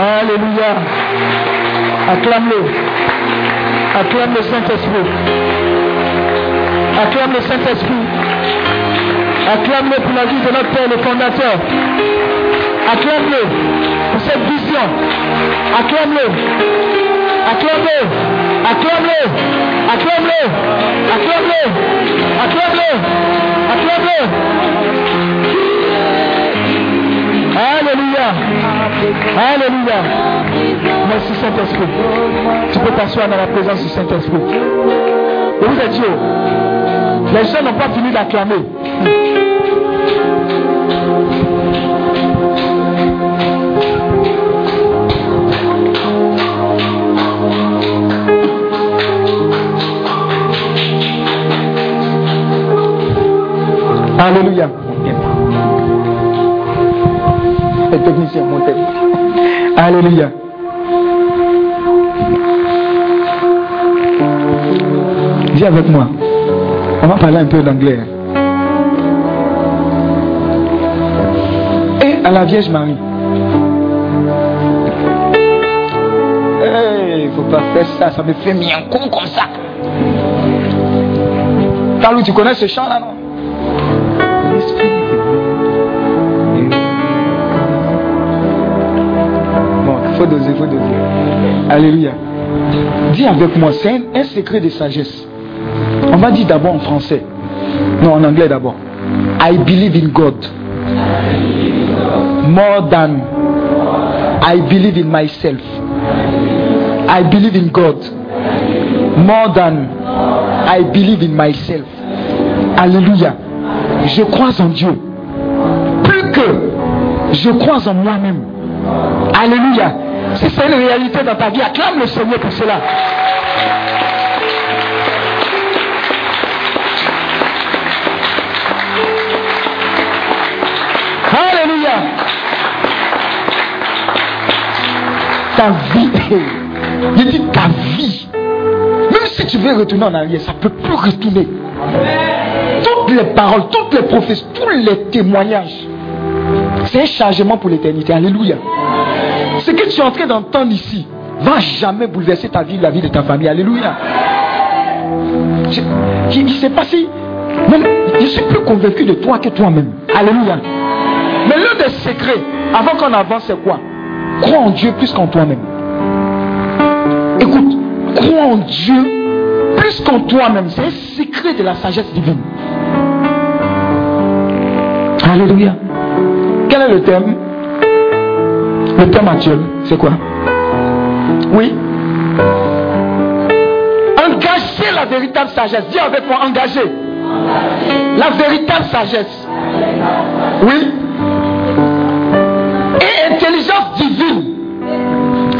Alléluia. Acclame-le. Acclame le Saint-Esprit. Acclame le Saint-Esprit. Acclame-le pour la vie de notre Père, le fondateur. Acclame-le pour cette vision. Acclame-le. Acclame-le. Acclame-le. Acclame-le. Acclame-le. Acclame-le. Acclame-le. Alléluia. Alléluia. Merci Saint-Esprit. Tu peux t'asseoir dans la présence du Saint-Esprit. Et êtes Dieu. Les gens n'ont pas fini d'acclamer. Alléluia. Les techniciens. Alléluia. Dis avec moi. On va parler un peu d'anglais. Et à la Vierge Marie. Il ne faut pas faire ça, ça me fait con comme ça. Carlou, tu connais ce chant là, non? Doser. Alléluia. Dis avec moi, c'est un secret de sagesse. On va dire d'abord en français. Non, en anglais d'abord. I believe in God. More than I believe in myself. I believe in God. More than I believe in myself. Alléluia. Je crois en Dieu. Plus que je crois en moi-même. Alléluia. Si c'est une réalité dans ta vie, acclame le Seigneur pour cela. Alléluia. Ta vie, je dis ta vie. Même si tu veux retourner en arrière, ça ne peut plus retourner. Toutes les paroles, toutes les prophéties, tous les témoignages, c'est un changement pour l'éternité. Alléluia. Ce que tu es en train d'entendre ici va jamais bouleverser ta vie, la vie de ta famille. Alléluia. Je, il s'est passé. Même, je suis plus convaincu de toi que toi-même. Alléluia. Mais l'un des secrets, avant qu'on avance, c'est quoi? Crois en Dieu plus qu'en toi-même. Écoute, crois en Dieu plus qu'en toi-même. C'est un secret de la sagesse divine. Alléluia. Quel est le thème? Le thème actuel, c'est quoi? Oui. Engager la véritable sagesse. Dis avec moi, engager. La véritable sagesse. Oui. Et intelligence divine.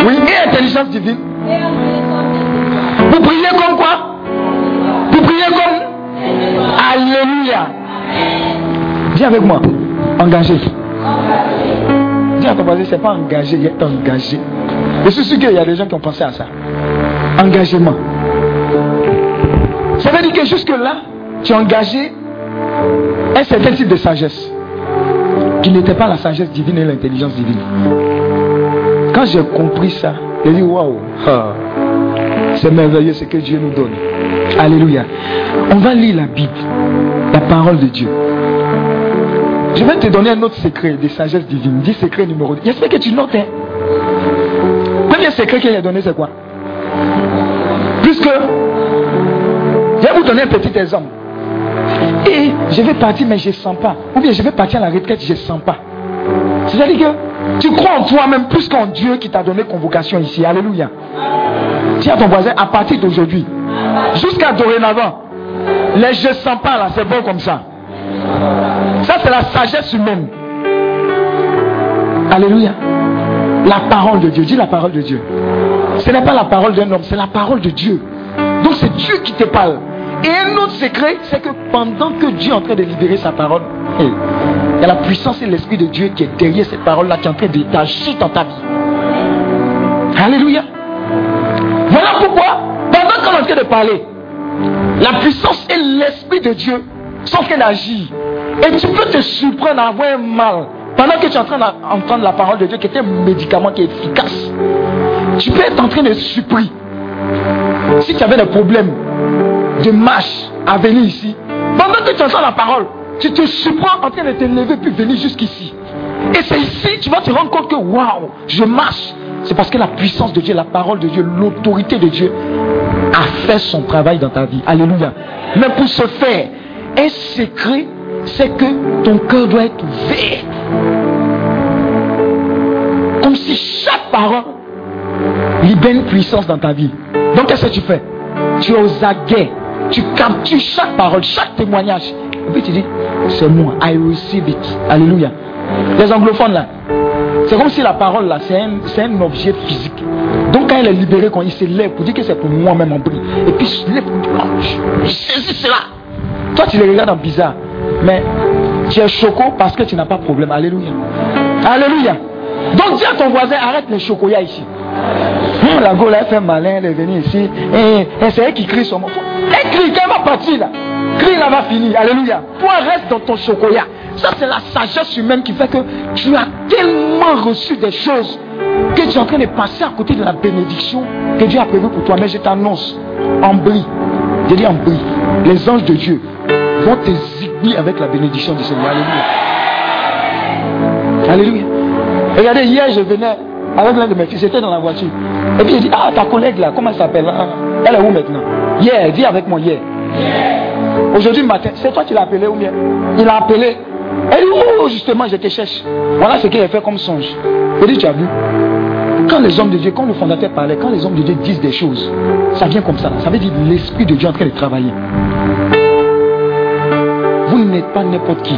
Oui, et intelligence divine. Vous priez comme quoi? Vous priez comme? Alléluia. Dis avec moi, engagé. Dis à ton voisin, c'est pas engagé, il est engagé. Je suis sûr qu'il y a des gens qui ont pensé à ça. Engagement. Ça veut dire que jusque-là, tu as engagé un certain type de sagesse qui n'était pas la sagesse divine et l'intelligence divine. Quand j'ai compris ça, j'ai dit waouh, c'est merveilleux ce que Dieu nous donne. Alléluia. On va lire la Bible, la parole de Dieu. Je vais te donner un autre secret de sagesse divine. Dis secret numéro 2. J'espère que tu notes. Hein? Premier secret qu'il a donné, c'est quoi? Puisque, je vais vous donner un petit exemple. Et je vais partir, mais je ne sens pas. Ou bien je vais partir à la retraite, je ne sens pas. C'est-à-dire que tu crois en toi-même plus qu'en Dieu qui t'a donné convocation ici. Alléluia. Dis à ton voisin, à partir d'aujourd'hui, jusqu'à dorénavant, les je ne sens pas là, c'est bon comme ça. Ça, c'est la sagesse humaine. Alléluia. La parole de Dieu. Dis la parole de Dieu. Ce n'est pas la parole d'un homme, c'est la parole de Dieu. Donc c'est Dieu qui te parle. Et un autre secret, c'est que pendant que Dieu est en train de libérer sa parole, il y a la puissance et l'Esprit de Dieu qui est derrière cette parole-là, qui est en train d'agir dans ta vie. Alléluia. Voilà pourquoi, pendant qu'on est en train de parler, la puissance et l'Esprit de Dieu en train d'agir. Et tu peux te surprendre à avoir un mal Pendant que tu es en train d'entendre la parole de Dieu, qui est un médicament qui est efficace, tu peux être en train de supprimer. Si tu avais des problèmes de marche à venir ici, pendant que tu entends la parole, tu te surprends en train de te lever puis venir jusqu'ici. Et c'est ici, tu vas te rendre compte que waouh, je marche. C'est parce que la puissance de Dieu, la parole de Dieu, l'autorité de Dieu a fait son travail dans ta vie. Alléluia. Mais pour ce faire, un secret, c'est que ton cœur doit être ouvert. Comme si chaque parole libère une puissance dans ta vie. Donc qu'est-ce que tu fais? Tu es aux aguets. Tu captures chaque parole, chaque témoignage. Et puis tu dis, c'est moi. I receive it. Alléluia. Les anglophones là, c'est comme si la parole là, c'est un, objet physique. Donc quand elle est libérée, quand il se lève pour dire que c'est pour moi-même en prix. Et puis je lève je saisis cela. Toi tu les regardes en bizarre. Mais tu es choco parce que tu n'as pas de problème. Alléluia. Alléluia. Donc dis à ton voisin, arrête les chocoyas ici. Hum, la Gaule, elle fait malin, elle est venue ici. Et, c'est elle qui crie son mot. Elle crie, elle va partir là. Crie là va finir. Alléluia. Toi reste dans ton chocolat. Ça, c'est la sagesse humaine qui fait que tu as tellement reçu des choses que tu es en train de passer à côté de la bénédiction que Dieu a prévue pour toi. Mais je t'annonce, en bris, je dis en bris, les anges de Dieu vont te zigouiller avec la bénédiction du Seigneur. Alléluia. Alléluia. Regardez, hier, je venais avec l'un de mes fils, j'étais dans la voiture. Et puis il dit, ah, ta collègue là, comment elle s'appelle Elle est où maintenant? Hier, dis avec moi hier. Aujourd'hui matin, c'est toi qui l'as appelé ou bien? Il a appelé. Dit, oh, justement, je te cherche. Voilà ce qu'il a fait comme songe. Il dit, tu as vu? Quand les hommes de Dieu, quand le fondateur parlait, quand les hommes de Dieu disent des choses, ça vient comme ça. Ça veut dire l'Esprit de Dieu en train de travailler. Vous n'êtes pas n'importe qui.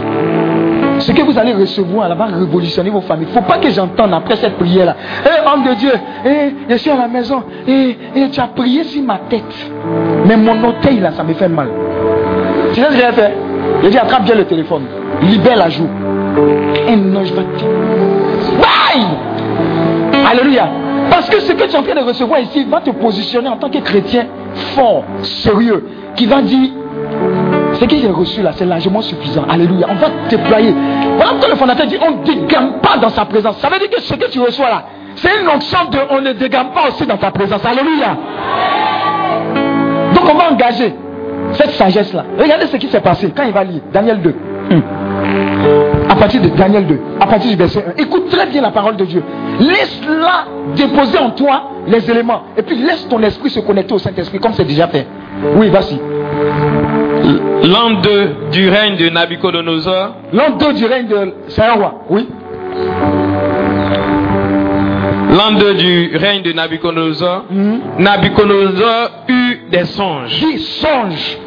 Ce que vous allez recevoir là va révolutionner vos familles. Il ne faut pas que j'entende après cette prière-là. Eh, homme de Dieu, eh, je suis à la maison. et eh, tu as prié sur ma tête. Mais mon orteil là, ça me fait mal. Tu sais ce que j'ai fait? J'ai dit, attrape bien le téléphone. Libère la joue. Un ange va te... Bye Alléluia. Parce que ce que tu es en train de recevoir ici va te positionner en tant que chrétien fort, sérieux, qui va dire, ce que j'ai reçu là, c'est largement suffisant. Alléluia. On va déployer. Voilà pourquoi le fondateur dit, on ne dégamme pas dans sa présence. Ça veut dire que ce que tu reçois là, c'est une onction de on ne dégamme pas aussi dans ta présence. Alléluia. Donc on va engager cette sagesse-là. Regardez ce qui s'est passé quand il va lire Daniel 2. Hmm. À partir de Daniel 2, à partir du verset 1. Écoute très bien la parole de Dieu. Laisse-la déposer en toi les éléments. Et puis laisse ton esprit se connecter au Saint-Esprit comme c'est déjà fait. Oui, vas-y. L'an 2 du règne de Nabucodonosor. L'an 2 du règne de. C'est oui. L'an 2 du règne de Nabucodonosor. Hmm. Nabucodonosor eut des songes. Qui songe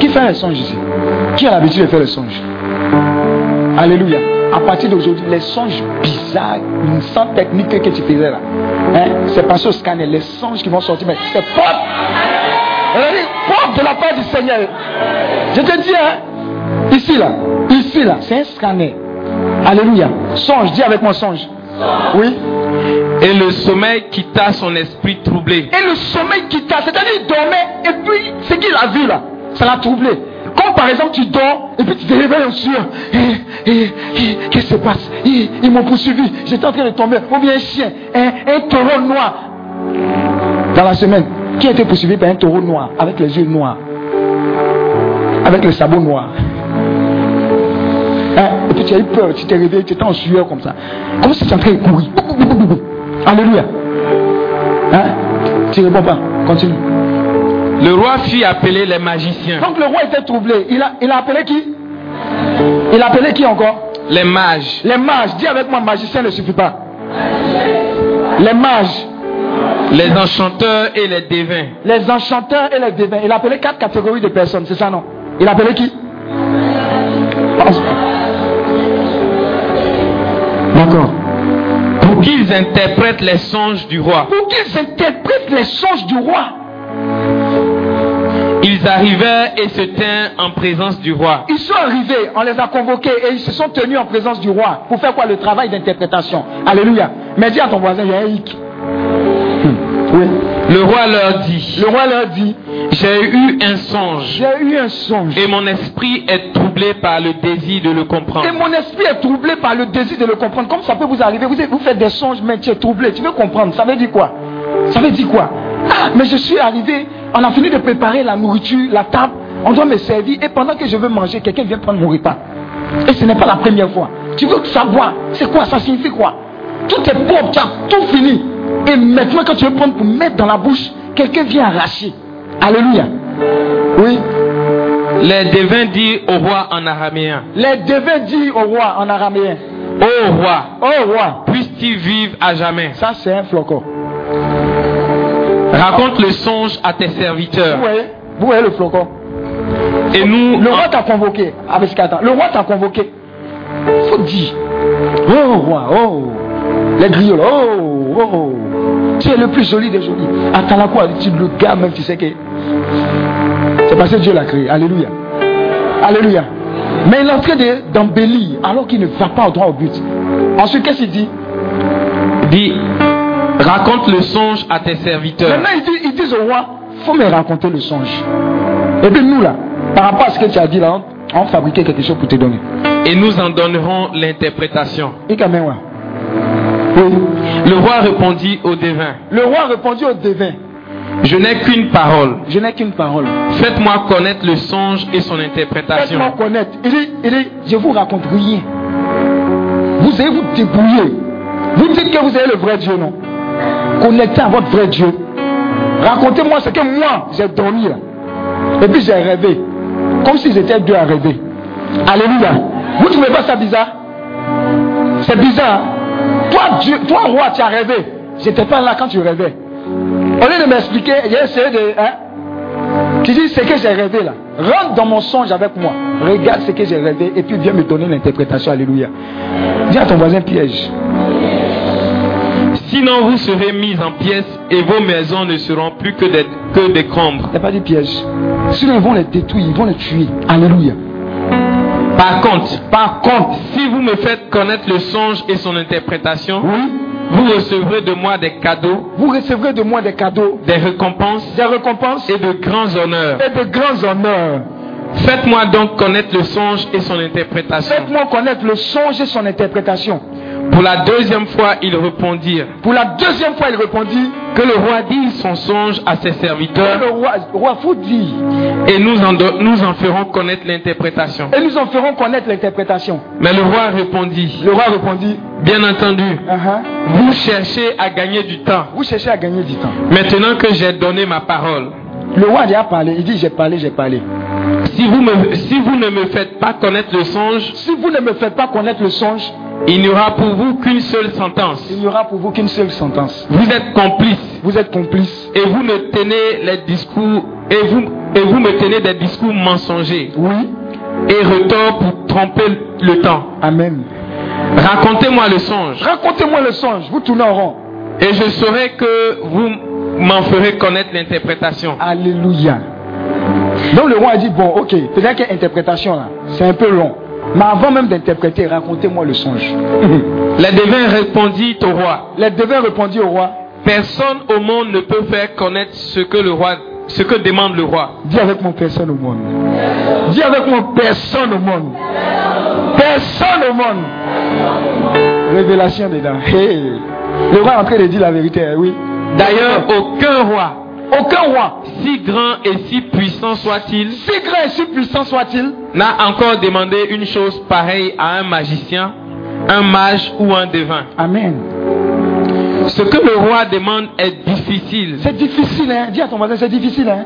Qui fait les songes ici? Qui a l'habitude de faire les songes? Alléluia. À partir d'aujourd'hui, les songes bizarres, sans technique que tu faisais là, hein, c'est passé au scanner. Les songes qui vont sortir, mais c'est de la part du Seigneur. Je te dis, hein, ici là, ici là, c'est un scanner. Alléluia. Songe, dis avec moi songe. Oui. Et le sommeil quitta son esprit troublé. Et le sommeil quitta, c'est-à-dire il dormait et puis ce qu'il a vu là, ça l'a troublé. Comme par exemple tu dors et puis tu te réveilles en sueur. Qu'est-ce qui se passe? Ils, m'ont poursuivi, j'étais en train de tomber. Ou bien un chien, un, un taureau noir. Dans la semaine, qui a été poursuivi par un taureau noir, avec les yeux noirs, avec le sabot noir. Hein? Et puis tu as eu peur, tu t'es réveillé, tu étais en sueur comme ça. Comme si tu es en train de courir? Alléluia. Hein? Tu ne réponds pas. Continue. Le roi fit appeler les magiciens. Donc le roi était troublé. Il a, il a appelé qui? Il a appelé qui encore? Les mages. Les mages. Dis avec moi, magicien ne suffit pas. Les mages. Les enchanteurs et les devins. Les enchanteurs et les devins. Il a appelé quatre catégories de personnes, c'est ça non? Il a appelé qui? D'accord. Pour qu'ils interprètent les songes du roi. Pour qu'ils interprètent les songes du roi. Ils arrivèrent et se tinrent en présence du roi. Ils sont arrivés, on les a convoqués et ils se sont tenus en présence du roi. Pour faire quoi? Le travail d'interprétation. Alléluia. Mais dis à ton voisin, il y a un hic. Oui. Le roi leur dit, Le roi leur dit, j'ai eu un songe j'ai eu un songe. et mon esprit est troublé par le désir de le Et comprendre. mon esprit est troublé par le désir de le comprendre. Comme ça peut vous arriver, vous, vous faites des songes, mais tu es troublé. Tu veux comprendre Ça veut dire quoi? Ça veut dire quoi? Ah, mais je suis arrivé, on a fini de préparer la nourriture, la table, on doit me servir, et pendant que je veux manger, quelqu'un vient prendre mon repas. Et ce n'est pas la première fois. Tu veux savoir, c'est quoi? Ça signifie quoi? Tout est propre, tu as tout fini. Et maintenant, quand tu veux prendre pour mettre dans la bouche, quelqu'un vient arracher. Alléluia. Oui. Les devins dirent au roi en araméen, Les devins disent au roi en araméen, Ô roi, Oh roi, puisse-t-il vivre à jamais? Ça c'est un flocon. Raconte le songe à tes serviteurs. Vous voyez Vous voyez le flocon Et nous, Le roi t'a convoqué. Avec qu'attend. Le roi t'a convoqué. Faut dire. Oh roi, oh. Les griots, oh, Tu es le plus joli des jolis. Attends la quoi tu, Le gars même, tu sais que. C'est parce que Dieu l'a créé. Alléluia. Alléluia. Mais il est en train de- d'embellir alors qu'il ne va pas au droit au but. Ensuite, qu'est-ce qu'il dit? Dis, raconte le songe à tes serviteurs. Maintenant, ils disent, ils disent au roi, faut me raconter le songe. Et puis nous là, par rapport à ce que tu as dit là, on, on fabriquait quelque chose pour te donner. Et nous en donnerons l'interprétation. Et quand même, ouais. Oui. Le roi répondit au devin, Le roi répondit au devin, je n'ai qu'une parole. je n'ai qu'une parole. Faites-moi connaître le songe et son interprétation. Faites-moi connaître. Il dit, il dit, je vous raconte rien. Vous allez vous débrouiller. Vous dites que vous avez le vrai Dieu, non? Connectez à votre vrai Dieu. Racontez-moi ce que moi, j'ai dormi là. Et puis j'ai rêvé. Comme si j'étais deux à rêver. Alléluia. Vous ne trouvez pas ça bizarre? C'est bizarre. Toi, Dieu, toi, roi, tu as rêvé. J'étais pas là quand tu rêvais. Au lieu de m'expliquer, j'ai essayé de. Hein? Tu dis ce que j'ai rêvé là. Rentre dans mon songe avec moi. Regarde ce que j'ai rêvé et puis viens me donner l'interprétation. Alléluia. Dis à ton voisin piège. Sinon vous serez mis en pièces et vos maisons ne seront plus que des, que des n'y a pas dit piège. Sinon ils vont les détruire, ils vont les tuer. Alléluia. Par contre, Par contre, si vous me faites connaître le songe et son interprétation, oui, vous recevrez de moi des cadeaux, vous recevrez de moi des cadeaux, des récompenses des récompenses et de grands honneurs. et de grands honneurs. Faites-moi donc connaître le songe et son interprétation. Faites-moi connaître le songe et son interprétation. Pour la deuxième fois, ils répondirent Pour la deuxième fois, il répondit que le roi dise son songe à ses que serviteurs le roi, roi faut dire. et nous en, nous en ferons connaître l'interprétation. Et nous en ferons connaître l'interprétation. Mais le roi répondit, Le roi répondit bien entendu, Uh-huh. vous cherchez à gagner du temps. Vous cherchez à gagner du temps. Maintenant que j'ai donné ma parole, Le roi a parlé. Il dit J'ai parlé, j'ai parlé. Si vous, me- si vous ne me faites pas connaître le songe, Si vous ne me faites pas connaître le songe, il n'y aura pour vous qu'une seule sentence. il n'y aura pour vous qu'une seule sentence. Vous êtes complice Vous êtes complice. et vous me tenez les discours et vous, et vous me tenez des discours mensongers Oui. et retors pour tromper le temps. Amen. Racontez-moi le songe Racontez-moi le songe. Vous tournez en rond. et je saurai que vous m'en ferez connaître l'interprétation. Alléluia. Donc le roi a dit Bon, ok, peut-être qu'il y a interprétation là. C'est un peu long. Mais avant même d'interpréter, racontez-moi le songe. Les devins répondit au roi Les devins répondit au roi Personne au monde ne peut faire connaître ce que le roi, ce que demande le roi. Dis avec mon personne au monde. Dis avec mon personne au monde. Personne au monde. Révélation dedans. Hey. Le roi est en train de dire la vérité, oui. D'ailleurs, aucun roi, Aucun roi, si grand et si puissant soit-il, si grand et si puissant soit-il, n'a encore demandé une chose pareille à un magicien, un mage ou un devin. Amen. Ce que le roi demande est difficile. C'est difficile, hein. Dis à ton voisin, c'est difficile, hein.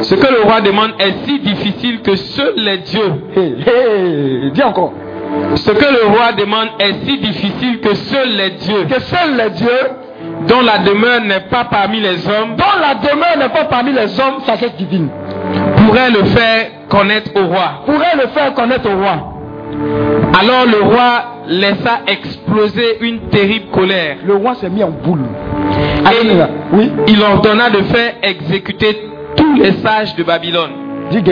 Ce que le roi demande est si difficile que seuls les dieux. Hey, hey. Dis encore. Ce que le roi demande est si difficile que seuls les dieux, Que seuls les dieux, dont la demeure n'est pas parmi les hommes, dont la demeure n'est pas parmi les hommes, sagesse divine, pourraient le faire connaître au roi. pourrait le faire connaître au roi. Alors le roi laissa exploser une terrible colère. Le roi s'est mis en boule. Et. Oui. il ordonna de faire exécuter tous les sages de Babylone. Dis.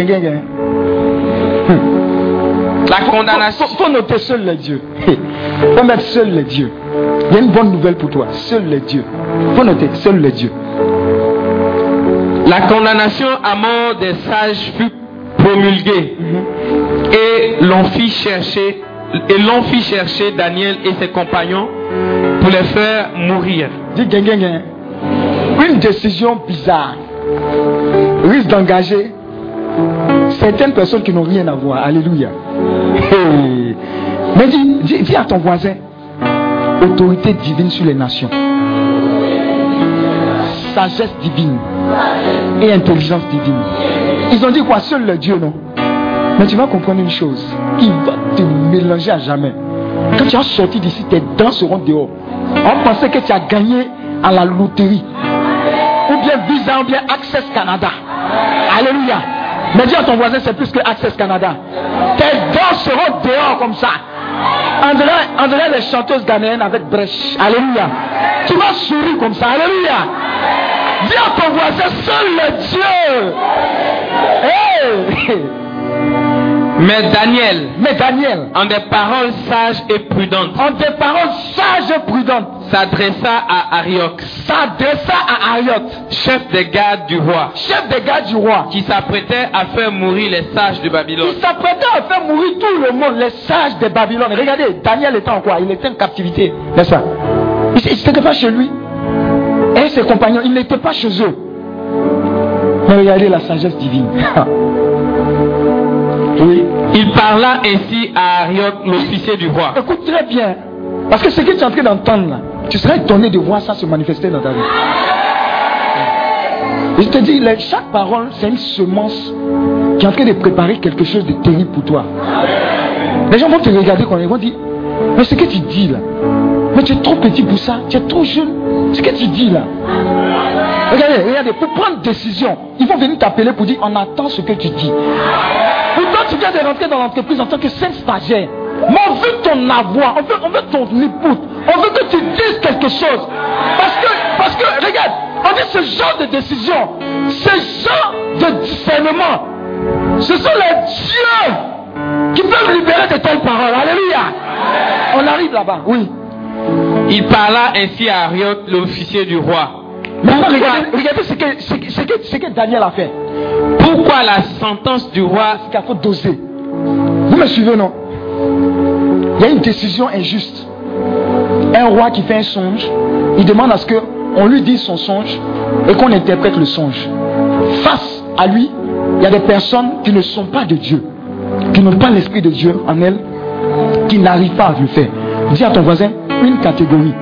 La condamnation. Faut, faut noter seuls les dieux. Faut mettre seuls les dieux. Il y a une bonne nouvelle pour toi. Seuls les dieux. Faut noter seuls les dieux. La condamnation à mort des sages fut promulguée et l'on fit chercher et l'on fit chercher Daniel et ses compagnons pour les faire mourir. Une décision bizarre risque d'engager certaines personnes qui n'ont rien à voir. Alléluia. Hey. Mais dis, dis, à ton voisin, autorité divine sur les nations, sagesse divine et intelligence divine. Ils ont dit quoi? Seul le Dieu, non? Mais tu vas comprendre une chose. Il va te mélanger à jamais. Quand tu as sorti d'ici, tes dents seront dehors. On pensait que tu as gagné à la loterie. Ou bien Visa, ou bien Access Canada. Alléluia. Mais dis à ton voisin, c'est plus que Access Canada. Tes dents seront dehors comme ça. On dirait, on dirait les chanteuses ghanéennes avec brèche. Alléluia. Tu vas sourire comme ça. Alléluia. Dis à ton voisin, seul le Dieu. Hey. Mais Daniel, Mais Daniel, en des paroles sages et prudentes, en des paroles sages et prudentes, s'adressa à Arioch, s'adressa à Ariot, chef des gardes du roi, chef des gardes du roi, qui s'apprêtait à faire mourir les sages de Babylone. Il s'apprêtait à faire mourir tout le monde, les sages de Babylone. Regardez, Daniel était en quoi? Il était en captivité, n'est-ce pas? Il n'était pas chez lui. Et ses compagnons, ils n'étaient pas chez eux. Mais regardez la sagesse divine. oui. Il parla ainsi à Arioch, l'officier du roi. Écoute très bien. Parce que ce que tu es en train d'entendre là, tu serais étonné de voir ça se manifester dans ta vie. Et je te dis, chaque parole, c'est une semence qui est en train de préparer quelque chose de terrible pour toi. Les gens vont te regarder quand ils vont dire, mais ce que tu dis là, mais tu es trop petit pour ça, tu es trop jeune. Ce que tu dis là. Regardez, regardez, pour prendre décision, ils vont venir t'appeler pour dire, on attend ce que tu dis. Pourtant, tu viens de rentrer dans l'entreprise en tant que saint stagiaire. Mais on veut ton avoir, on veut, on veut ton écoute, on veut que tu dises quelque chose. Parce que, parce que, regarde, on dit ce genre de décision, ce genre de discernement, ce sont les dieux qui peuvent libérer de telles paroles. Alléluia. On arrive là-bas, oui. Il parla ainsi à Arioch, l'officier du roi. Maintenant, regardez, regardez ce, que, ce, que, ce, que, ce que Daniel a fait. Pourquoi la sentence du roi C'est qu'il faut doser. Vous me suivez, non? Il y a une décision injuste. Un roi qui fait un songe, il demande à ce qu'on lui dise son songe et qu'on interprète le songe. Face à lui, il y a des personnes qui ne sont pas de Dieu, qui n'ont pas l'esprit de Dieu en elles, qui n'arrivent pas à le faire. Dis à ton voisin, une catégorie.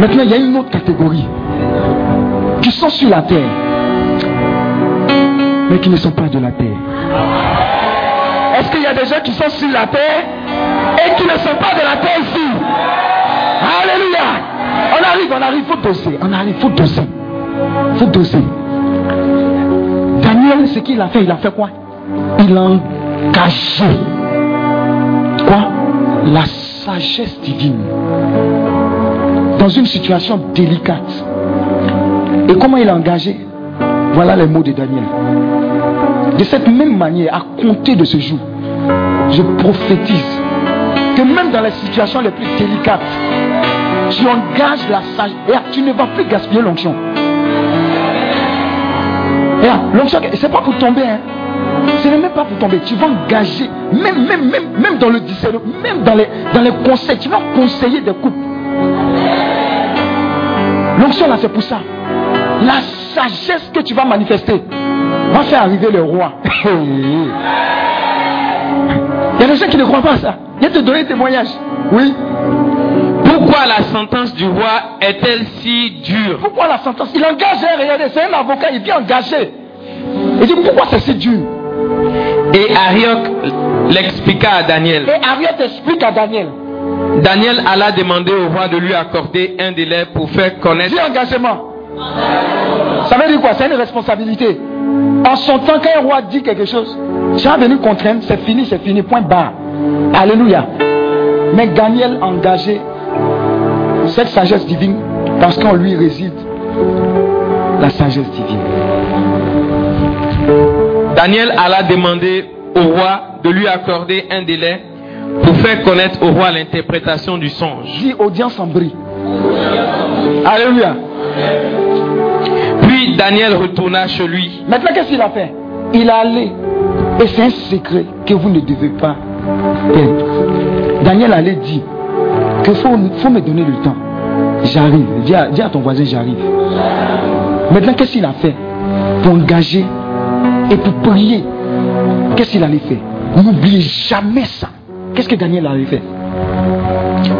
Maintenant, il y a une autre catégorie qui sont sur la terre, mais qui ne sont pas de la terre. Des gens qui sont sur la terre et qui ne sont pas de la terre ici Alléluia On arrive, on arrive, faut doser. On arrive, faut doser. Faut doser. Daniel, ce qu'il a fait, il a fait quoi? Il a engagé quoi? La sagesse divine dans une situation délicate. Et comment il a engagé? Voilà les mots de Daniel. De cette même manière, à compter de ce jour, je prophétise que même dans les situations les plus délicates, tu engages la sagesse. Tu ne vas plus gaspiller l'onction. L'onction, c'est pas pour tomber. Hein. Ce n'est même pas pour tomber. Tu vas engager, même, même, même, même dans le discernement, même dans les, dans les conseils, tu vas conseiller des couples. L'onction là, c'est pour ça. La sagesse que tu vas manifester va faire arriver le roi. Il y a des gens qui ne croient pas à ça. Il va te donner un témoignage. Oui. Pourquoi la sentence du roi est-elle si dure? Pourquoi la sentence? Il engage, regardez, c'est un avocat, il vient engager. Il dit pourquoi c'est si dur? Et Arioch l'expliqua à Daniel. Et Ariel explique à Daniel. Daniel alla demander au roi de lui accorder un délai pour faire connaître. Dis engagement. Ça veut dire quoi? C'est une responsabilité. En son temps, quand un roi dit quelque chose, tu vas venir contraindre, c'est fini, c'est fini, point barre. Alléluia. Mais Daniel engagé cette sagesse divine parce qu'en lui réside la sagesse divine. Daniel alla demander au roi de lui accorder un délai pour faire connaître au roi l'interprétation du songe. Dis audience en brie. Alléluia. Daniel retourna chez lui. Maintenant, qu'est-ce qu'il a fait? Il est allé. Et c'est un secret que vous ne devez pas perdre. Daniel allait dire qu'il faut, faut me donner le temps. J'arrive. Dis à, dis à ton voisin, j'arrive. Maintenant, qu'est-ce qu'il a fait? Pour engager et pour prier. Qu'est-ce qu'il allait faire? N'oubliez jamais ça. Qu'est-ce que Daniel avait fait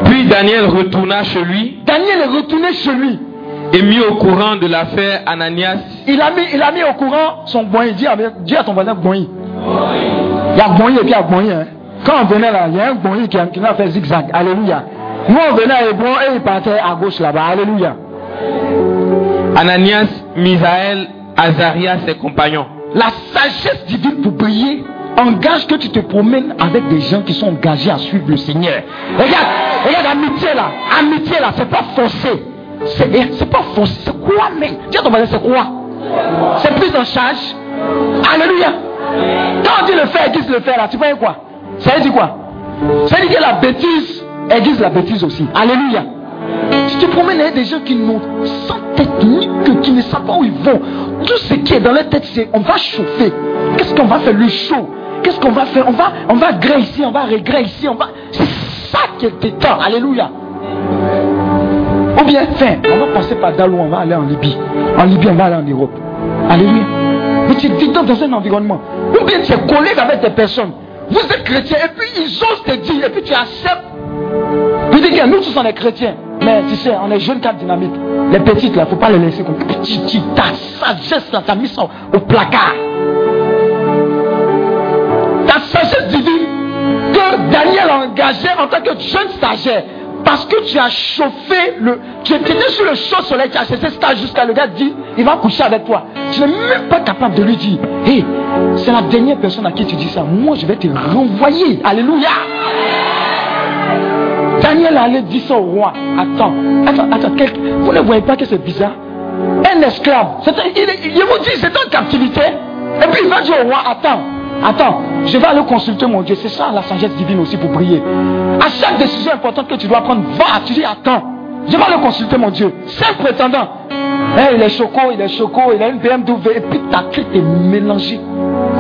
Puis Daniel retourna chez lui Daniel est retourné chez lui. Et mit au courant de l'affaire Ananias Il a mis, il a mis au courant son boy. Dis dis à ton voisin boy. Il y a boy et puis il y a boy. Hein. Quand on venait là, il y a un boy qui, a- qui a fait zigzag. Alléluia. Nous on venait à Hébron et il partait à gauche là-bas. Alléluia. Ananias, Misaël, Azarias, ses compagnons. La sagesse divine pour prier engage que tu te promènes avec des gens qui sont engagés à suivre le Seigneur. Regarde, regarde, amitié là, amitié là, c'est pas forcé. C'est pas forcé, c'est quoi mais Dis à ton c'est quoi? C'est prise en charge. Alléluia. Quand on dit le faire aiguise le faire là, tu vois quoi? Ça veut dire quoi? Ça veut dire que la bêtise aiguise la bêtise aussi. Alléluia. Tu te promènes des gens qui n'ont sans tête ni queue, qui ne savent pas où ils vont. Tout ce qui est dans leur tête, c'est on va chauffer. Qu'est-ce qu'on va faire? Le chaud. Qu'est-ce qu'on va faire? On va, on va gré ici, on va regret ici, on va. C'est ça qui est détend. Alléluia. Ou bien, fin, on va passer par Dalou, on va aller en Libye. En Libye, on va aller en Europe. Alléluia. Mais tu dedans dans un environnement. Ou bien tu es collègue avec des personnes. Vous êtes chrétiens et puis ils osent te dire, et puis tu acceptes vous dites que nous tous on est chrétiens. Mais tu sais, on est jeunes cap dynamique. Les petites là, faut pas les laisser comme. Ta sagesse là, t'as mis ça au placard. Ta sagesse divine que Daniel a engagé en tant que jeune stagiaire. Parce que tu as chauffé le. Tu étais sur le chaud soleil, tu as acheté stage jusqu'à le gars dit, il va coucher avec toi. Tu n'es même pas capable de lui dire, hé, c'est la dernière personne à qui tu dis ça. Moi, je vais te renvoyer. Alléluia. Daniel allait dire ça au roi. Attends, attends, attends. quel- Vous ne voyez pas que c'est bizarre? Un esclave. il, il vous dit, c'est en captivité. Et puis il va dire au roi, attends, attends, je vais aller consulter mon Dieu. C'est ça la sagesse divine aussi pour prier. À chaque décision importante que tu dois prendre, va, tu dis, attends, je vais aller consulter mon Dieu. Cinq prétendants. Eh, il est choco, il est choco, il a une BMW. Et puis ta tête est mélangée.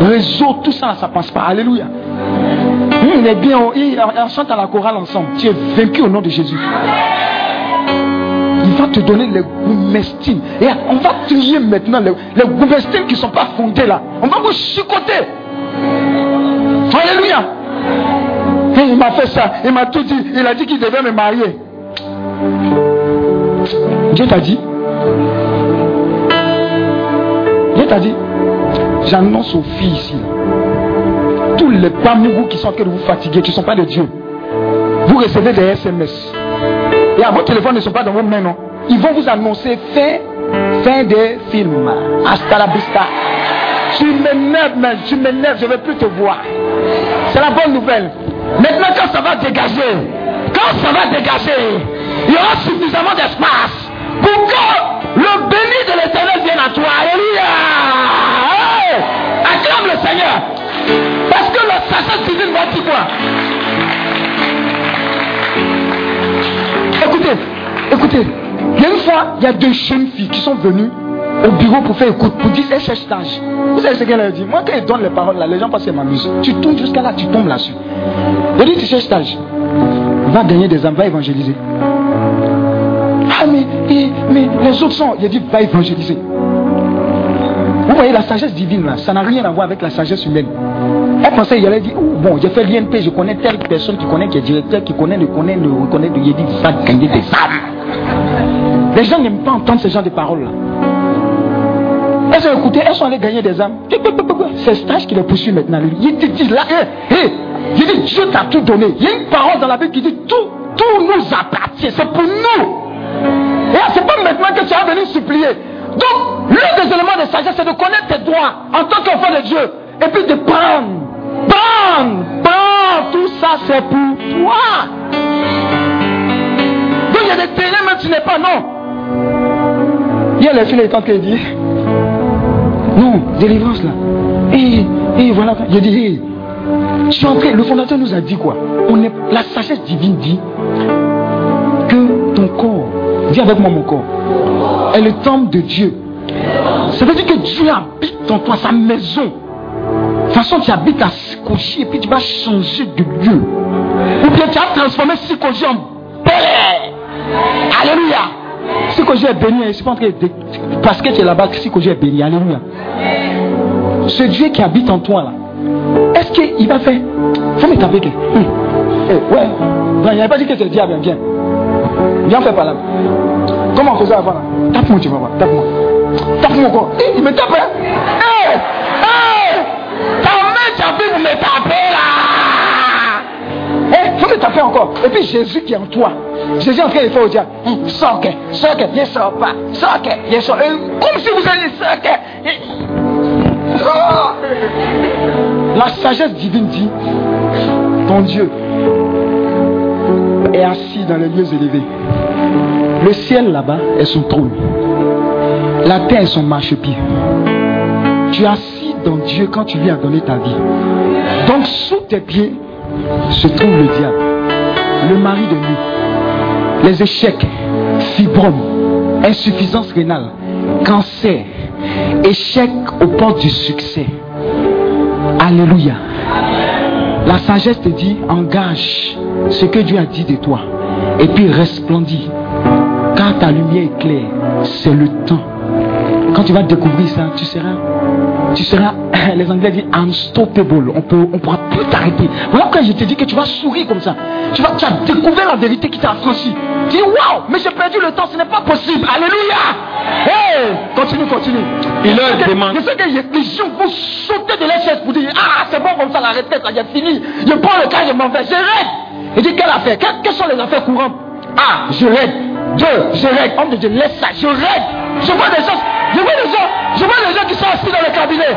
Réseau, tout ça, ça passe pas. Alléluia. Hum, il est bien, on, on chante à la chorale ensemble. Tu es vaincu au nom de Jésus. Il va te donner les goumestines. Et on va trier maintenant les, les qui ne sont pas fondées là. On va vous chicoter. Alléluia. Il m'a fait ça. Il m'a tout dit. Il a dit qu'il devait me marier. Dieu t'a dit. Dieu t'a dit. J'annonce aux filles ici. tous les pamougous qui sont en train de vous fatiguer, qui ne sont pas de Dieu, vous recevez des SMS. Et à vos téléphones ne sont pas dans vos mains, non. Ils vont vous annoncer fin, fin des films. Hasta la vista. Tu m'énerves, mais tu m'énerves, je ne vais plus te voir. C'est la bonne nouvelle. Maintenant, quand ça va dégager, quand ça va dégager, il y aura suffisamment d'espace pour que le béni de l'éternel vienne à toi. Alléluia. Acclame le Seigneur. Parce que la sagesse divine va dire quoi? Écoutez, écoutez, il y a une fois, il y a deux jeunes filles qui sont venues au bureau pour faire écoute, pour dire elles cherchent stage. Vous savez ce qu'elle a dit? Moi, quand ils donnent les paroles là, les gens pensent qu'elles m'amusent. Tu tombes jusqu'à là, tu tombes là-dessus. Elle dit Tu cherches stage. Va gagner des âmes, va évangéliser. Ah, mais, eh, mais les autres sont. Il a dit Va évangéliser. Vous voyez, la sagesse divine là, ça n'a rien à voir avec la sagesse humaine. Elle pensait, il allait dire, oh, bon, j'ai fait l'INP, je connais telle personne qui connaît, qui est directeur, qui connaît, ne connaît, ne reconnaît, il dit, va gagner des âmes. Les gens n'aiment pas entendre ce genre de paroles là. Elles ont écouté, elles sont allées gagner des âmes. C'est stage qui les poursuit maintenant. Il dit là, hé, hé, il dit, Dieu t'a tout donné. Il y a une parole dans la Bible qui dit, tout, tout nous appartient, c'est pour nous. Et c'est pas maintenant que tu vas venir supplier. Donc, l'un des éléments de sagesse, c'est de connaître tes droits en tant qu'enfant de Dieu. Et puis de prendre. Prendre. Prendre. Tout ça, c'est pour toi. Donc, il y a des terrains, même tu n'es pas, non. Hier, les filles en train de dire Délivrance là. Et, et voilà. Il dit hey, Je suis entré. Le fondateur nous a dit quoi? On est, La sagesse divine dit que ton corps, dis avec moi mon corps, est le temple de Dieu. Ça veut dire que Dieu habite en toi, sa maison. De toute façon, tu habites à Sikoji et puis tu vas changer de lieu. Ou bien tu as transformé Sikoji en Alléluia. Sikoji est béni. hein, en train de- Parce que tu es là-bas, Sikoji est béni. Alléluia. Ce Dieu qui habite en toi là, est-ce qu'il va faire? Faut me taper que. Hum. Eh, ouais. Il n'avait pas dit que c'est le diable. Viens. Viens faire par là. Comment on faisait avant là? Tape-moi, tu vas voir. Tape-moi. Tape-moi encore. Eh, il me tape. Hein? Eh, eh, ta main, tu as vu, vous me tapez là. Faut me taper encore. Et puis Jésus qui est en toi. Jésus en train de faire au diable. Hum, sors que, sors que, viens, sors pas. Sors que, viens, sors. Eh, Comme si vous alliez sors que. Oh. La sagesse divine dit, ton Dieu est assis dans les lieux élevés. Le ciel là-bas est son trône. La terre est son marchepied. Tu es assis dans Dieu quand tu lui as donné ta vie. Donc sous tes pieds se trouve le diable, le mari de nous, les échecs, fibromes, insuffisance rénale, cancer, échec aux portes du succès. Alléluia. La sagesse te dit, engage ce que Dieu a dit de toi. Et puis resplendis. Car ta lumière éclaire. C'est le temps. Quand tu vas découvrir ça, tu seras, tu seras, les Anglais disent unstoppable. On peut, on pourra plus t'arrêter. Voilà pourquoi je te dis que tu vas sourire comme ça. Tu vas, tu as découvert la vérité qui t'a affranchi. Tu dis, waouh, mais j'ai perdu le temps, ce n'est pas possible. Alléluia. Hey, continue, continue. Il leur demande- Je sais que les gens vont sauter de leur chaise pour dire, ah, c'est bon comme ça, la retraite, là, j'ai fini. Je prends le cas, je m'en vais, je règle. Il dit, quelle affaire? Quelles, sont les affaires courantes? Ah, je règle. Deux, je règle. Homme de Dieu, laisse ça, je règle. Je vois des gens, je vois des gens, je vois des gens qui sont assis dans le cabinet.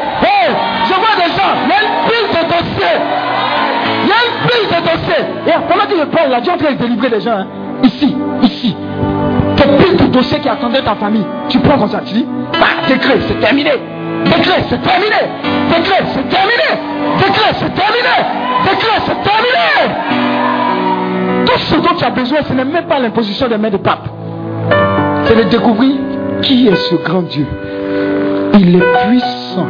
Je vois des gens, il y a une pile de dossiers. Il y a une pile de dossiers. Et pendant que je parle, là, Dieu est en train de délivrer des gens. hein. Ici, ici. Tes piles de dossiers qui attendaient ta famille. Tu prends comme ça, tu dis, bah, décret, c'est terminé. Décret, c'est terminé. Décret, c'est terminé. Décret, c'est terminé. Décret, c'est terminé. Tout ce dont tu as besoin, ce n'est même pas l'imposition des mains de pape. C'est de découvrir qui est ce grand Dieu? Il est puissant.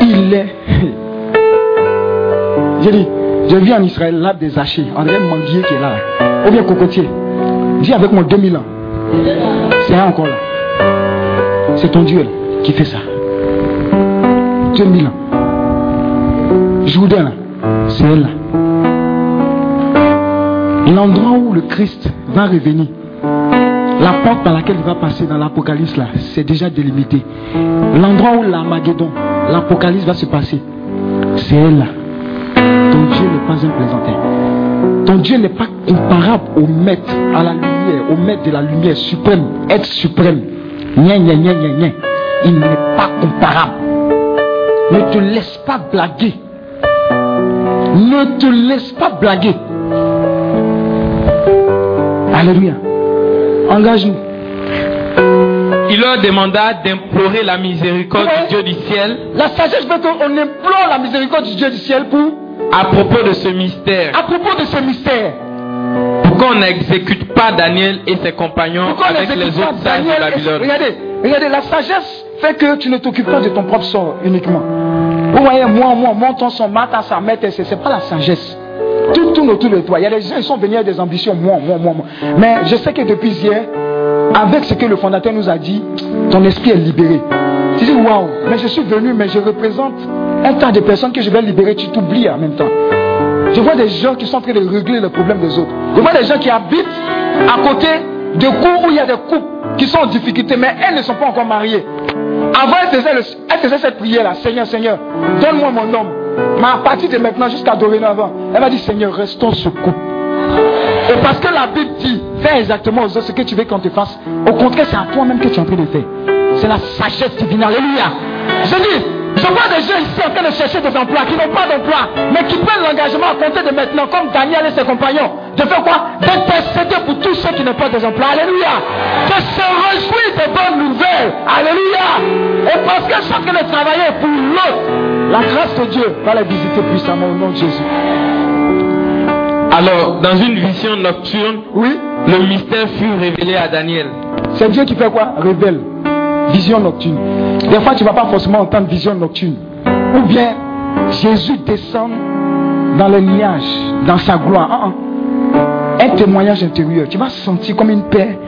Il est. J'ai dit, j'ai vu en Israël l'arbre des hachés, André Manguier qui est là. Ou bien cocotier. Dis avec moi 2000 ans. C'est un encore là. C'est ton Dieu là, qui fait ça. 2000 ans. Jourdain là, c'est elle là. L'endroit où le Christ va revenir, la porte par laquelle il va passer dans l'Apocalypse là, c'est déjà délimité. L'endroit où l'Armageddon, l'Apocalypse va se passer, c'est là. Ton Dieu n'est pas un plaisantin. Ton Dieu n'est pas comparable au maître, à la lumière, au maître de la lumière suprême, être suprême. Nya, nya, nya. Il n'est pas comparable. Ne te laisse pas blaguer. Ne te laisse pas blaguer. Alléluia. Engage-nous. Il leur demanda d'implorer la miséricorde du Dieu du ciel La sagesse veut qu'on implore la miséricorde du Dieu du ciel pour, à propos de ce mystère. à propos de ce mystère. Pourquoi on n'exécute pas Daniel et ses compagnons Pourquoi avec les autres sages de Daniel et- Babylone Regardez, regardez, la sagesse fait que tu ne t'occupes pas de ton propre sort uniquement. Vous voyez, moi, moi, mon ton son, ma ta sa c'est c'est pas la sagesse. Tout tourne autour de toi. Il y a des gens qui sont venus avec des ambitions, moi, moi, moi, moi. Mais je sais que depuis hier, avec ce que le fondateur nous a dit, ton esprit est libéré. Tu dis, waouh, mais je suis venu, mais je représente un tas de personnes que je vais libérer, tu t'oublies en même temps. Je vois des gens qui sont en train de régler les problèmes des autres. Je vois des gens qui habitent à côté de cours où il y a des couples qui sont en difficulté, mais elles ne sont pas encore mariées. Avant, elle faisait, le- elle faisait cette prière-là. Seigneur, Seigneur, donne-moi mon homme. Mais à partir de maintenant jusqu'à dorénavant, elle va dire, Seigneur, restons ce couple. Et parce que la Bible dit, fais exactement aux autres ce que tu veux qu'on te fasse. Au contraire, c'est à toi-même que tu es en train de faire. C'est la sagesse divine. Alléluia. Je dis, je vois des gens ici en train de chercher des emplois, qui n'ont pas d'emploi, mais qui prennent l'engagement à compter de maintenant, comme Daniel et ses compagnons, de faire quoi? D'intercéder pour tous ceux qui n'ont pas d'emploi. Alléluia. De se réjouir des bonnes nouvelles. Alléluia. Et parce qu'elles sont en train de travailler pour l'autre, la grâce de Dieu va les visiter puissamment au nom de Jésus. Alors, dans une vision nocturne, Oui le mystère fut révélé à Daniel. C'est Dieu qui fait quoi? Révèle. vision nocturne. Des fois, tu ne vas pas forcément entendre vision nocturne. Ou bien Jésus descend dans les nuages, dans sa gloire. Ah, ah. Un témoignage intérieur. Tu vas sentir comme une paix.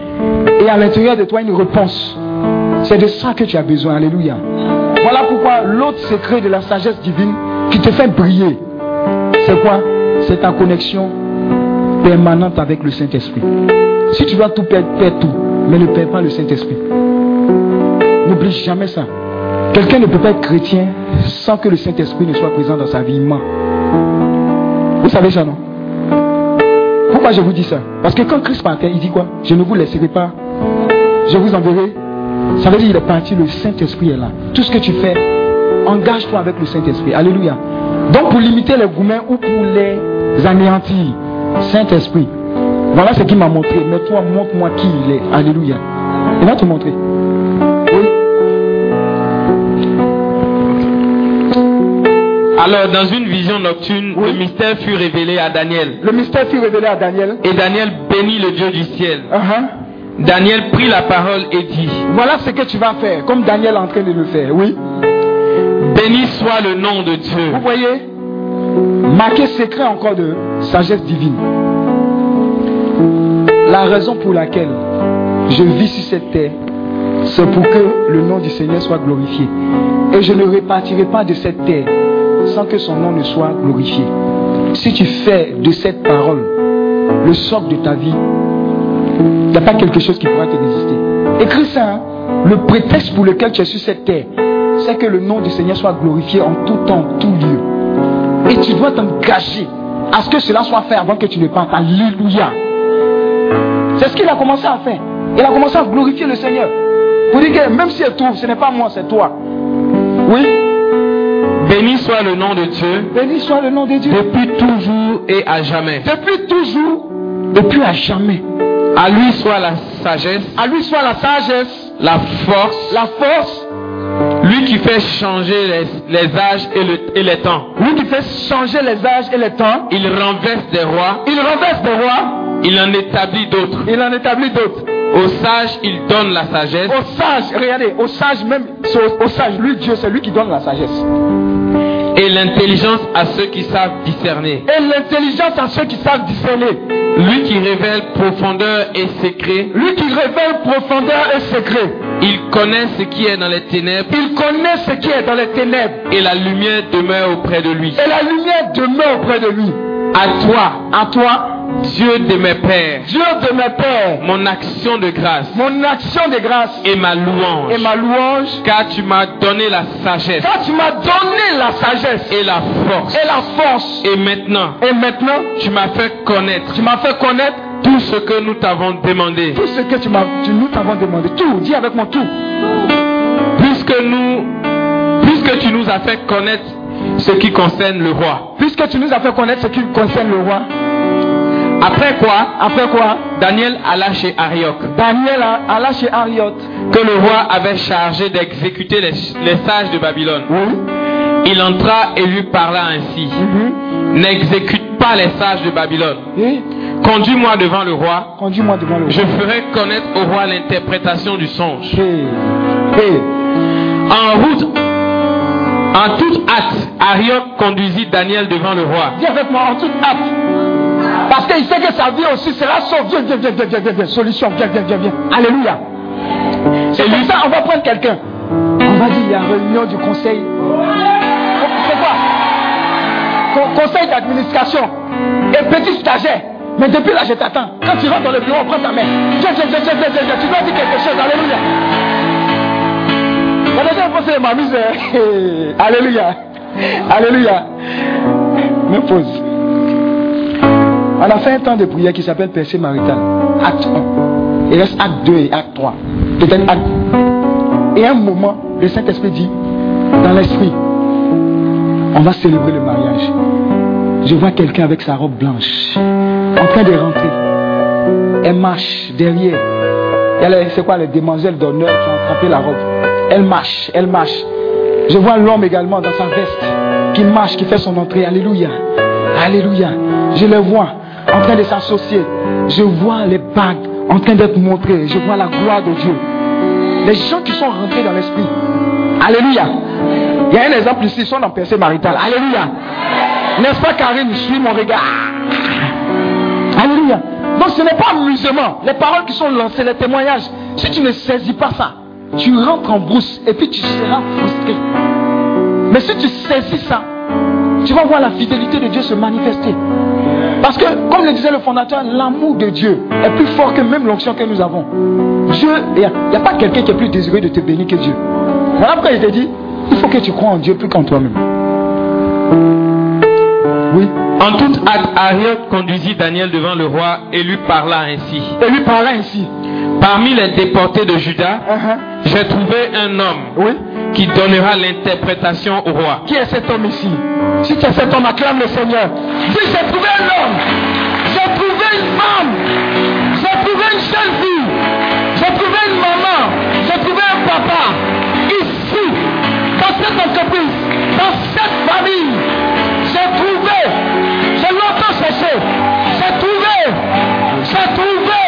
Et à l'intérieur de toi, une réponse. C'est de ça que tu as besoin. Alléluia. Voilà pourquoi l'autre secret de la sagesse divine qui te fait briller, c'est quoi? C'est ta connexion permanente avec le Saint-Esprit. Si tu dois tout perdre, perds tout. Mais ne perds pas le Saint-Esprit. N'oublie jamais ça. Quelqu'un ne peut pas être chrétien sans que le Saint-Esprit ne soit présent dans sa vie. Vous savez ça, non? Pourquoi je vous dis ça? Parce que quand Christ partait, il dit quoi? Je ne vous laisserai pas. Je vous enverrai. Ça veut dire qu'il est parti, le Saint-Esprit est là. Tout ce que tu fais, engage-toi avec le Saint-Esprit. Alléluia. Donc pour limiter les gourmets ou pour les anéantir, Saint-Esprit, voilà ce qu'il m'a montré. Mais toi, montre-moi qui il est. Alléluia. Il va te montrer. Oui. Alors, dans une vision nocturne, le mystère fut révélé à Daniel. Le mystère fut révélé à Daniel. Et Daniel bénit le Dieu du ciel. Uh-huh. Daniel prit la parole et dit Voilà ce que tu vas faire, comme Daniel est en train de le faire. Oui. Béni soit le nom de Dieu. Vous voyez Marqué secret encore de sagesse divine. La raison pour laquelle je vis sur cette terre, c'est pour que le nom du Seigneur soit glorifié. Et je ne repartirai pas de cette terre sans que son nom ne soit glorifié. Si tu fais de cette parole le socle de ta vie, il n'y a pas quelque chose qui pourra te résister. Écris ça. Hein. Le prétexte pour lequel tu es sur cette terre, c'est que le nom du Seigneur soit glorifié en tout temps, en tout lieu. Et tu dois t'engager à ce que cela soit fait avant que tu ne partes. Alléluia. C'est ce qu'il a commencé à faire. Il a commencé à glorifier le Seigneur. Pour dire que même si elle trouve, ce n'est pas moi, c'est toi. Oui. Béni soit le nom de Dieu. Béni soit le nom de Dieu. Depuis toujours et à jamais. Depuis toujours, depuis à jamais. À lui soit la sagesse. À lui soit la sagesse. La force. La force. Lui qui fait changer les, les âges et, le, et, les temps. Lui qui fait changer les âges et les temps. Il renverse des rois. Il renverse des rois. Il en établit d'autres. Il en établit d'autres. Au sage, il donne la sagesse. Au sage, regardez, au sage même, au, au sage, lui Dieu, c'est lui qui donne la sagesse. Et l'intelligence à ceux qui savent discerner. Et l'intelligence à ceux qui savent discerner. Lui qui révèle profondeur et secret. Lui qui révèle profondeur et secret. Il connaît ce qui est dans les ténèbres. Il connaît ce qui est dans les ténèbres. Et la lumière demeure auprès de lui. Et la lumière demeure auprès de lui. À toi, à toi, Dieu de mes pères. Dieu de mes pères. Mon action de grâce. Mon action de grâce. Et ma louange. Et ma louange. Car tu m'as donné la sagesse. Car tu m'as donné la sagesse. Et la force. Et la force. Et maintenant. Et maintenant. Tu m'as fait connaître. Tu m'as fait connaître. Tout ce que nous t'avons demandé. Tout ce que tu m'as, tu, nous t'avons demandé. Tout. Dis avec moi tout. Puisque nous, puisque tu nous as fait connaître ce qui concerne le roi. Puisque tu nous as fait connaître ce qui concerne le roi. Après quoi? Après quoi? Daniel alla chez Arioc. Daniel alla chez Arioc. Que le roi avait chargé d'exécuter les, les, sages de Babylone. Oui. Il entra et lui parla ainsi. Mm-hmm. N'exécute pas les sages de Babylone. Oui. Conduis-moi devant le roi. Conduis-moi devant le roi. Je ferai connaître au roi l'interprétation du songe. En route, en toute hâte, Arioc conduisit Daniel devant le roi. Dis avec moi, en toute hâte. Parce qu'il sait que sa vie aussi sera sauve. Viens, viens, viens, viens, viens, viens. Solution, viens, viens, viens, viens. Alléluia. C'est lui ça, on va prendre quelqu'un. On va dire, il y a réunion du conseil. C'est quoi? Conseil d'administration. Et petit stagiaire. Mais depuis là, je t'attends. Quand tu rentres dans le bureau, prends ta main. Viens, viens, viens, viens, viens, viens. Tu dois dire quelque chose. Alléluia. La deuxième fois, c'est m'amuse. Alléluia. Alléluia. Me pose. On a fait un temps de prière qui s'appelle percée maritale. Acte 1. Il reste acte 2 et acte 3. Peut-être acte. Et un moment, le Saint-Esprit dit, dans l'esprit, on va célébrer le mariage. Je vois quelqu'un avec sa robe blanche, en train de rentrer. Elle marche derrière. C'est quoi les demoiselles d'honneur qui ont attrapé la robe Elle marche, elle marche. Je vois l'homme également dans sa veste qui marche, qui fait son entrée. Alléluia. Alléluia. Je le vois en train de s'associer. Je vois les bagues en train d'être montrées. Je vois la gloire de Dieu. Les gens qui sont rentrés dans l'esprit. Alléluia. Il y a un exemple ici, ils sont dans percée maritale. Alléluia. N'est-ce pas Karine? Suis mon regard. Alléluia. Donc ce n'est pas amusement. Les paroles qui sont lancées, les témoignages. Si tu ne saisis pas ça, tu rentres en brousse et puis tu seras frustré. Mais si tu saisis ça, tu vas voir la fidélité de Dieu se manifester. Parce que, comme le disait le fondateur, l'amour de Dieu est plus fort que même l'onction que nous avons. Dieu, il n'y a, pas quelqu'un qui est plus désiré de te bénir que Dieu. Voilà pourquoi il te dit, il faut que tu crois en Dieu plus qu'en toi-même. Oui. En toute hâte, Ariel conduisit Daniel devant le roi et lui parla ainsi. Et lui parla ainsi. Parmi les déportés de Juda, uh-huh. j'ai trouvé un homme qui donnera l'interprétation au roi. Qui est cet homme ici? Si tu es cet homme, acclame le Seigneur. Dis, j'ai trouvé un homme. J'ai trouvé une femme. J'ai trouvé une jeune fille. J'ai trouvé une maman. J'ai trouvé un papa. Ici, dans cette entreprise, dans cette famille, j'ai trouvé. J'ai longtemps cherché. J'ai trouvé. J'ai trouvé.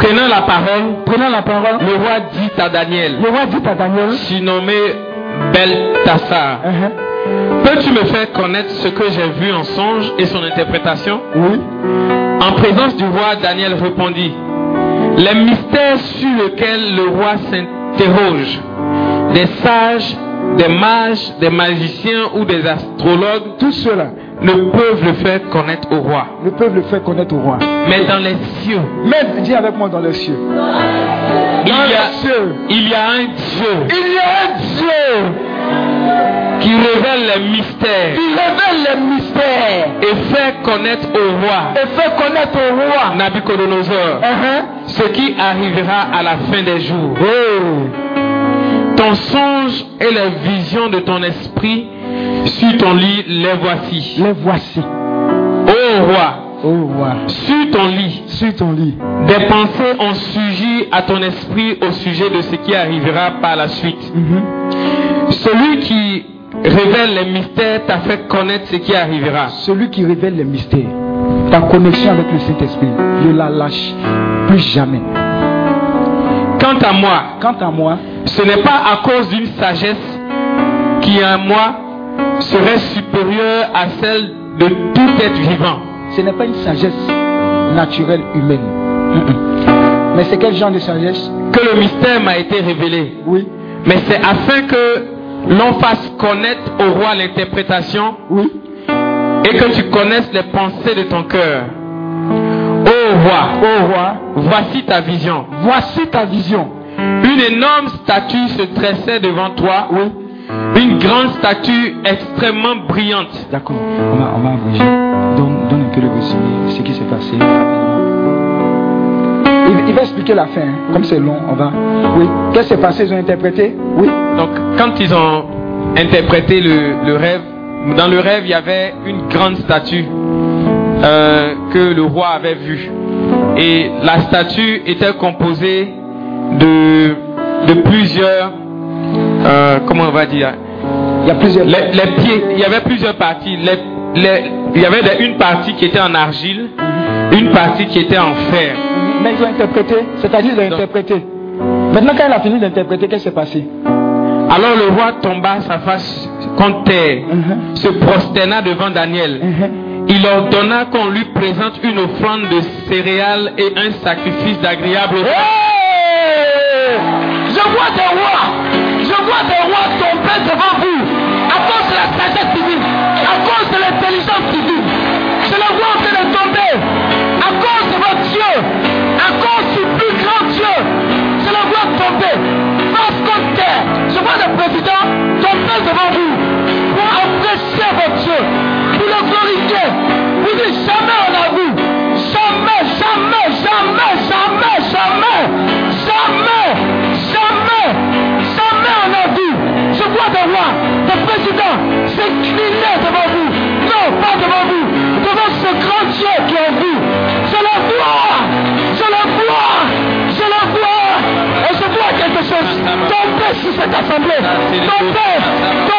Prenant la parole, prenant la parole, le roi dit à Daniel, le roi dit à Daniel, surnommé Beltassar, uh-huh. peux-tu me faire connaître ce que j'ai vu en songe et son interprétation? Oui. En présence du roi, Daniel répondit, les mystères sur lesquels le roi s'interroge, des sages, des mages, des magiciens ou des astrologues, tout cela ne peuvent le faire connaître au roi. Ne peuvent le faire connaître au roi. Mais dans les cieux. Mais dis avec moi dans les cieux. il, y a, il y a un Dieu. Il y a un Dieu qui révèle les mystères. Qui révèle les mystères. Et fait connaître au roi. Et fait connaître au roi. Nabucodonosor. Uh-huh. Ce qui arrivera à la fin des jours. Oh. Ton songe et les visions de ton esprit sur ton lit, les voici. Les voici. Ô roi. Roi. Sur ton lit. Sur ton lit. Des pensées ont suivi à ton esprit au sujet de ce qui arrivera par la suite. Mm-hmm. Celui qui révèle les mystères t'a fait connaître ce qui arrivera. Celui qui révèle les mystères. Ta connexion avec le Saint-Esprit. Ne la lâche plus jamais. Quant à moi. Quant à moi. Ce n'est pas à cause d'une sagesse qui en moi serait supérieure à celle de tout être vivant. Ce n'est pas une sagesse naturelle humaine. Mais c'est quel genre de sagesse? Que le mystère m'a été révélé. Oui. Mais c'est afin que l'on fasse connaître au roi l'interprétation. Oui. Et que tu connaisses les pensées de ton cœur. Ô roi, ô roi, voici ta vision. Voici ta vision. Une énorme statue se dressait devant toi. Oui. Une grande statue extrêmement brillante. D'accord. On va, on va Donne, donne, un peu le résumé, ce qui s'est passé. Il, il, va expliquer la fin. Hein. Comme c'est long, on va. Oui. Qu'est-ce qui s'est passé? Ils ont interprété? Oui. Donc, quand ils ont interprété le, le, rêve, dans le rêve, il y avait une grande statue euh, que le roi avait vue. Et la statue était composée de, de plusieurs euh, comment on va dire? Il y a plusieurs. Les, pieds, il y avait plusieurs parties. il y avait une partie qui était en argile, une partie qui était en fer. Mais ils ont interprété, c'est-à-dire ils ont interprété. Maintenant, quand il a fini d'interpréter, qu'est-ce qui s'est passé? Alors le roi tomba sa face contre terre, uh-huh. se prosterna devant Daniel. Uh-huh. Il ordonna qu'on lui présente une offrande de céréales et un sacrifice d'agréable. Je vois des rois je vois des rois tomber devant vous à cause de la sagesse à cause de l'intelligence divine. Je les vois en train de tomber à cause de votre Dieu, à cause du plus grand Dieu. Je les vois tomber face contre terre. Je vois le président tomber devant vous pour apprécier votre Dieu, pour le glorifier. Vous dites jamais on a vu. Jamais, jamais, jamais, jamais, jamais, jamais vois des rois, des présidents s'incliner devant vous. Non, pas devant vous, devant ce grand Dieu qui est en vous. Je le vois, je le vois, je le vois. Et je vois quelque chose tomber sur cette assemblée. Tomber, tomber.